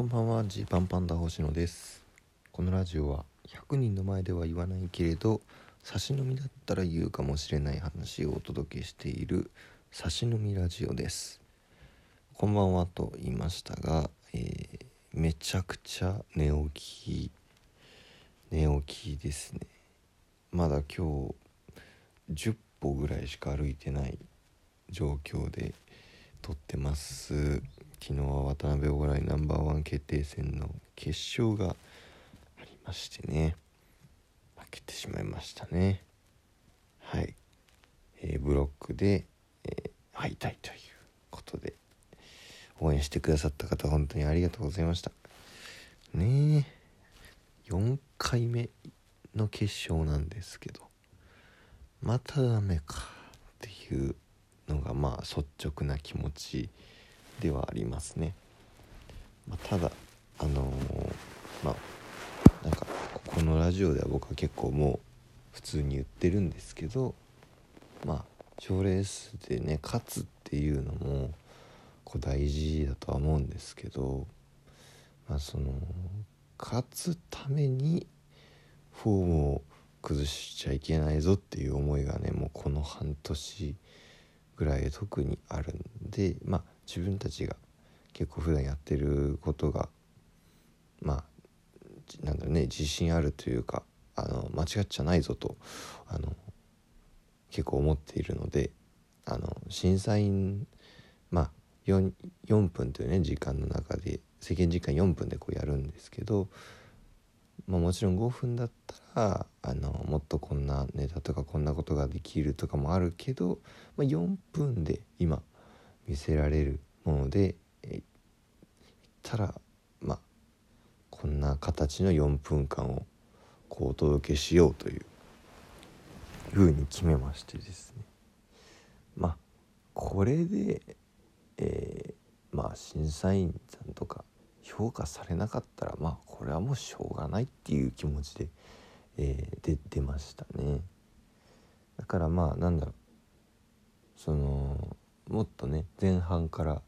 こんばんは。ジーパンパンダ星野です。このラジオは100人の前では言わないけれど差し飲みだったら言うかもしれない話をお届けしている差し飲みラジオです。こんばんはと言いましたが、えー、めちゃくちゃ寝起き寝起きですね。まだ今日10歩ぐらいしか歩いてない状況で撮ってます。昨日は渡辺お笑いナンバーワン決定戦の決勝がありましてね。負けてしまいましたね。はい、え、ブロックで、えー、敗退ということで応援してくださった方本当にありがとうございました。ねえ。4回目の決勝なんですけどまたダメかっていうのがまあ率直な気持ちではありますね、まあ、ただあのー、まあなんかこのラジオでは僕は結構もう普通に言ってるんですけどまあ賞レースでね勝つっていうのもこう大事だとは思うんですけどまあその勝つためにフォームを崩しちゃいけないぞっていう思いがねもうこの半年ぐらい特にあるんでまあ自分たちが結構普段やってることがまあなんだろうね自信あるというかあの間違っちゃないぞとあの結構思っているのであの審査員まあ 4, 4分というね時間の中で制限時間4分でこうやるんですけど、まあ、もちろん5分だったらあのもっとこんなネタとかこんなことができるとかもあるけど、まあ、4分で今見せられるもので、えー、たらまあこんな形の4分間をこうお届けしようというふうに決めましてですね。まあこれで、えー、まあ審査員さんとか評価されなかったらまあこれはもうしょうがないっていう気持ちで、えー、で出ましたね。だからまあなんだろう。そのもっとね前半から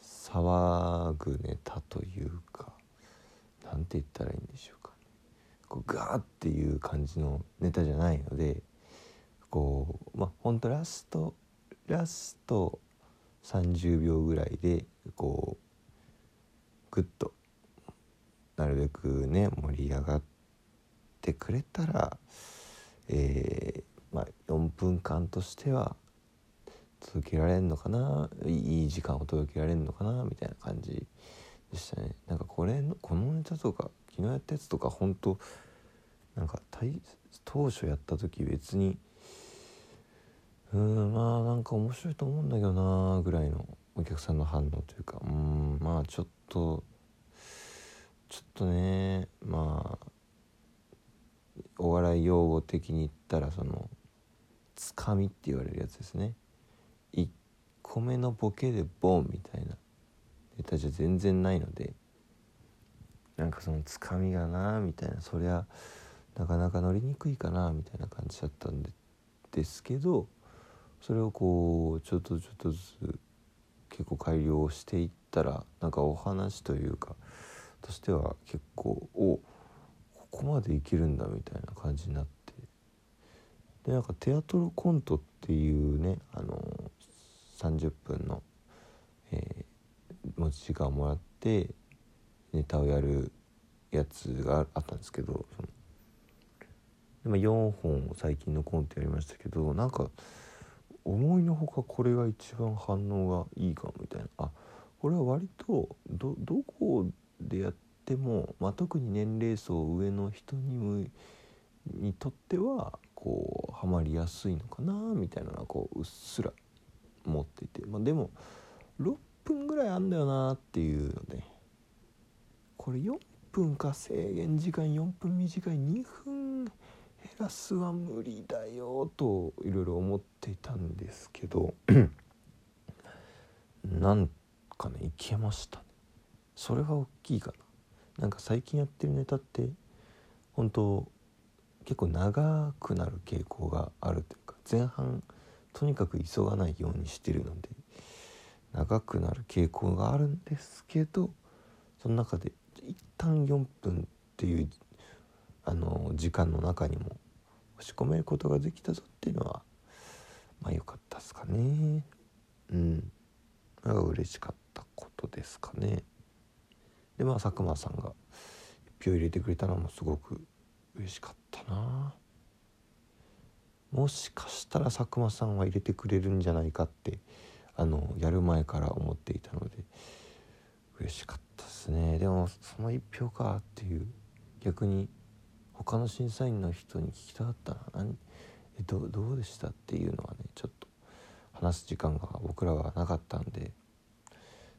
騒ぐネタというか何て言ったらいいんでしょうか、ね、こうガーっていう感じのネタじゃないのでこうまあほんとラストラスト30秒ぐらいでこうグッとなるべくね盛り上がってくれたらえー、まあ4分間としては届けられんのかな？いい時間を届けられるのかな？みたいな感じでしたね。なんかこれのこのネタとか昨日やったやつとか本当なんか当初やった時別にうんまあなんか面白いと思うんだけどなぐらいのお客さんの反応というか。うんまあちょっとちょっとねまあお笑い用語的に言ったらそのつかみって言われるやつですね。1個目のボケでボンみたいな。ネタじゃ全然ないので。なんかそのつかみがなみたいな。そりゃなかなか乗りにくいかなみたいな感じだったんでですけどそれをこうちょっとちょっとずつ結構改良していったらなんかお話というかとしては結構おここまでいけるんだみたいな感じになって。でなんかテアトルコントっていうねあの30分の、えー、持ち時間をもらってネタをやるやつがあったんですけどそので、まあ、4本最近のコントやりましたけどなんか思いのほかこれが一番反応がいいかみたいな。あこれは割とどどこでやっても、まあ、特に年齢層上の人ににとってはこうハマりやすいのかなみたいなのはこううっすら思っていて、まあ、でも6分ぐらいあんだよなっていうので。これ4分か制限時間4分短い2分減らすは無理だよといろいろ思っていたんですけど。なんかねいけましたね。それが大きいかな。なんか最近やってるネタって本当結構長くなる傾向があるというか前半とにかく急がないようにしてるので長くなる傾向があるんですけどその中で一旦4分っていうあの時間の中にも押し込めることができたぞっていうのはまあ良かったですかね。うん。が嬉しかったことですかね。でまあ佐久間さんが一票入れてくれたのもすごく嬉しかったな。もしかしたら佐久間さんは入れてくれるんじゃないかってあのやる前から思っていたので嬉しかったですねでもその1票かっていう逆に他の審査員の人に聞きたかったな何えどどうでしたっていうのはねちょっと話す時間が僕らはなかったんで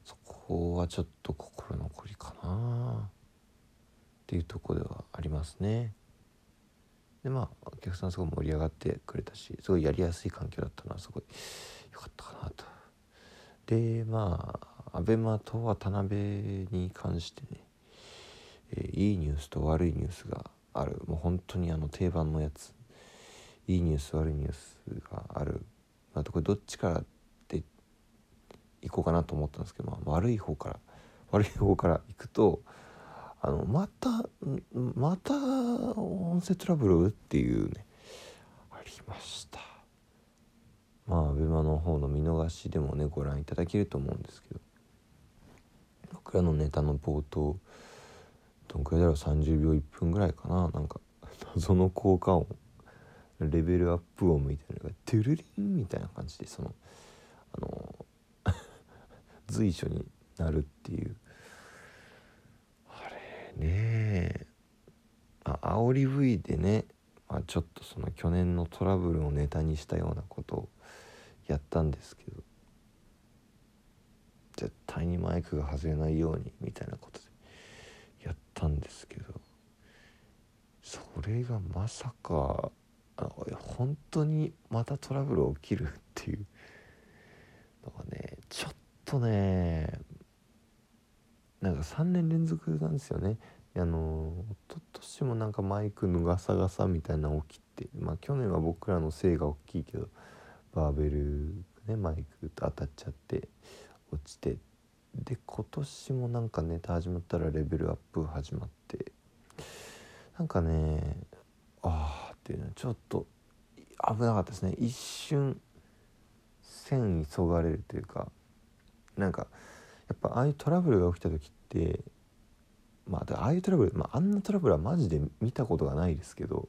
そこはちょっと心残りかなっていうとこではありますね。でまあお客さんすごい盛り上がってくれたしすごいやりやすい環境だったのはすごい良かったかなと。でまあ ABEMA と渡辺に関してね、えー、いいニュースと悪いニュースがある。もう本当にあの定番のやつ。いいニュース悪いニュースがある、まあ、これどっちからっていこうかなと思ったんですけど、まあ、悪い方から悪い方からいくとあのまたまた音声トラブル？っていうね。ありました。まあ ABEMA の方の見逃しでもねご覧いただけると思うんですけど。僕らのネタの冒頭どんくらいだろう？30秒1分ぐらいかな。なんか謎の効果音レベルアップ音みたいなのがトゥルリンみたいな感じでそのあの 随所になるっていう。ねあ煽り V でね、まあ、ちょっとその去年のトラブルをネタにしたようなことをやったんですけど。絶対にマイクが外れないようにみたいなことでやったんですけど。それがまさか本当にまたトラブル起きるっていうのがねちょっとねなんか3年連続なんですよね。あの一昨年もなんかマイクのガサガサみたいな起きてまあ去年は僕らのせいが大きいけどバーベルねマイクと当たっちゃって落ちてで今年もなんかネタ始まったらレベルアップ始まってなんかねああっていうのはちょっと危なかったですね。一瞬線急がれるというかなんかやっぱああいうトラブルが起きた時ってまあああいうトラブル、まあ、あんなトラブルはマジで見たことがないですけど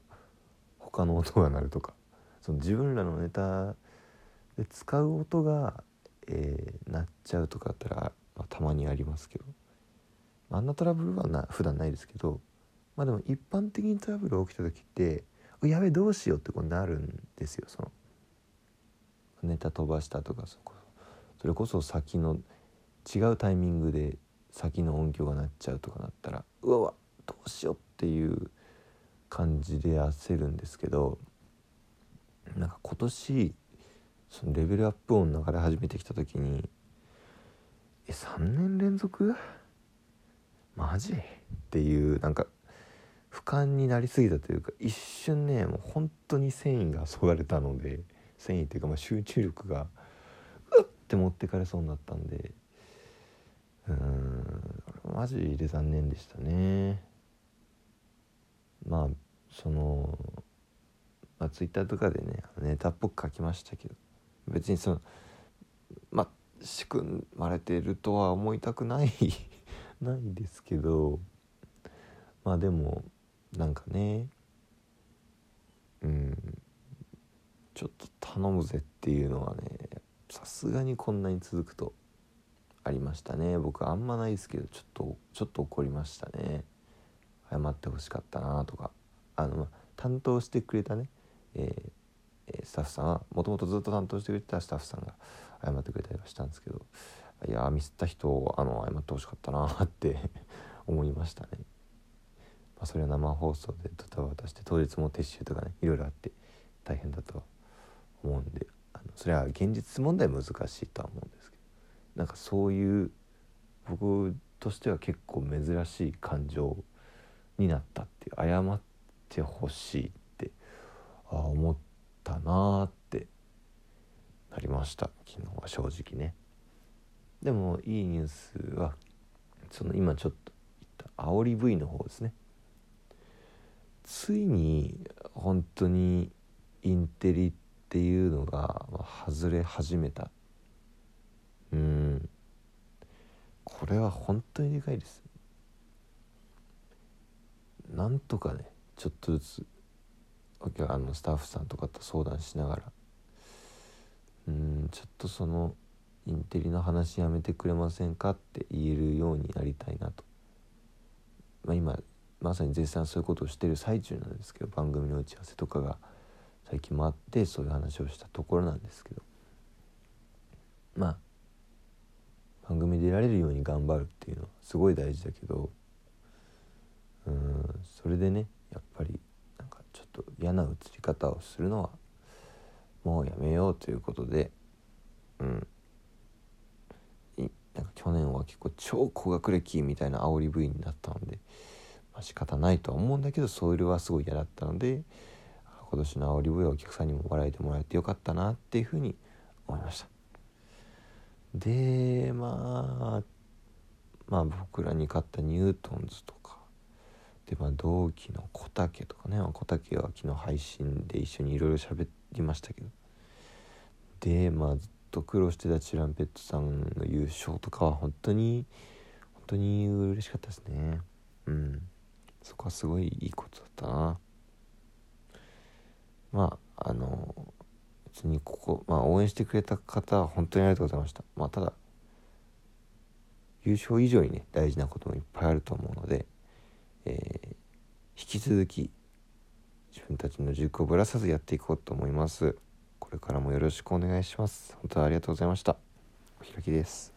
他の音が鳴るとかその自分らのネタで使う音が、えー、鳴っちゃうとかだったら、まあ、たまにありますけど、あんなトラブルはな普段ないですけどまあでも一般的にトラブルが起きた時ってやべどうしようってこうなるんですよその。ネタ飛ばしたとかそれこそ先の違うタイミングで先の音響が鳴っちゃうとかなったらうわわどうしようっていう感じで焦るんですけどなんか今年そのレベルアップ音流れ始めてきた時にえ3年連続？マジ？っていうなんか俯瞰になりすぎたというか一瞬ねもう本当に繊維がそがれたので繊維っていうかまあ集中力がうって持ってかれそうになったんでうん。マジで残念でしたね。まあその、まあ、ツイッターとかでねネタっぽく書きましたけど。別にそのまあ仕組まれてるとは思いたくない。ないですけど。まあでもなんかね。うん。ちょっと頼むぜっていうのはねさすがにこんなに続くとありましたね。僕あんまないですけどちょっとちょっと怒りましたね。謝ってほしかったなとか。あの、ま担当してくれたね、えー、スタッフさんはもともとずっと担当してくれてたスタッフさんが謝ってくれたりはしたんですけどいやミスった人をあの謝ってほしかったなって 思いましたね、まあ、それは生放送でドタバタして当日も撤収とかねいろいろあって大変だとは思うんであのそれは現実問題難しいとは思うんですなんかそういう僕としては結構珍しい感情になったっていう謝ってほしいってあ思ったなーってなりました。昨日は正直ね。でもいいニュースはその今ちょっと言った煽り V の方ですね。ついに本当にインテリっていうのが外れ始めた。うん。これは本当にでかいです。なんとかねちょっとずつあのスタッフさんとかと相談しながら。うんちょっとそのインテリの話やめてくれませんかって言えるようになりたいなと、まあ、今まさに絶賛そういうことをしてる最中なんですけど番組の打ち合わせとかが最近もあってそういう話をしたところなんですけど。まあ番組出られるように頑張るっていうのはすごい大事だけどうんそれでねやっぱりなんかちょっと嫌な映り方をするのはもうやめようということでうん。なんか去年は結構超高学歴みたいな煽り V になったので、まあ、仕方ないとは思うんだけどそれはすごい嫌だったので今年の煽り V はお客さんにも笑えてもらえてよかったなっていうふうに思いました。でまあまあ僕らに勝ったニュートンズとか。でまあ同期の小竹とかね。小竹は昨日配信で一緒にいろいろ喋りましたけど。でまあずっと苦労してたチランペットさんの優勝とかは本当に本当に嬉しかったですね。うん。そこはすごいいいことだったな。まああの別にここ、まあ、応援してくれた方は本当にありがとうございました。まあただ優勝以上にね大事なこともいっぱいあると思うので、えー、引き続き自分たちの軸をぶらさずやっていこうと思います。これからもよろしくお願いします。本当にありがとうございました。お開きです。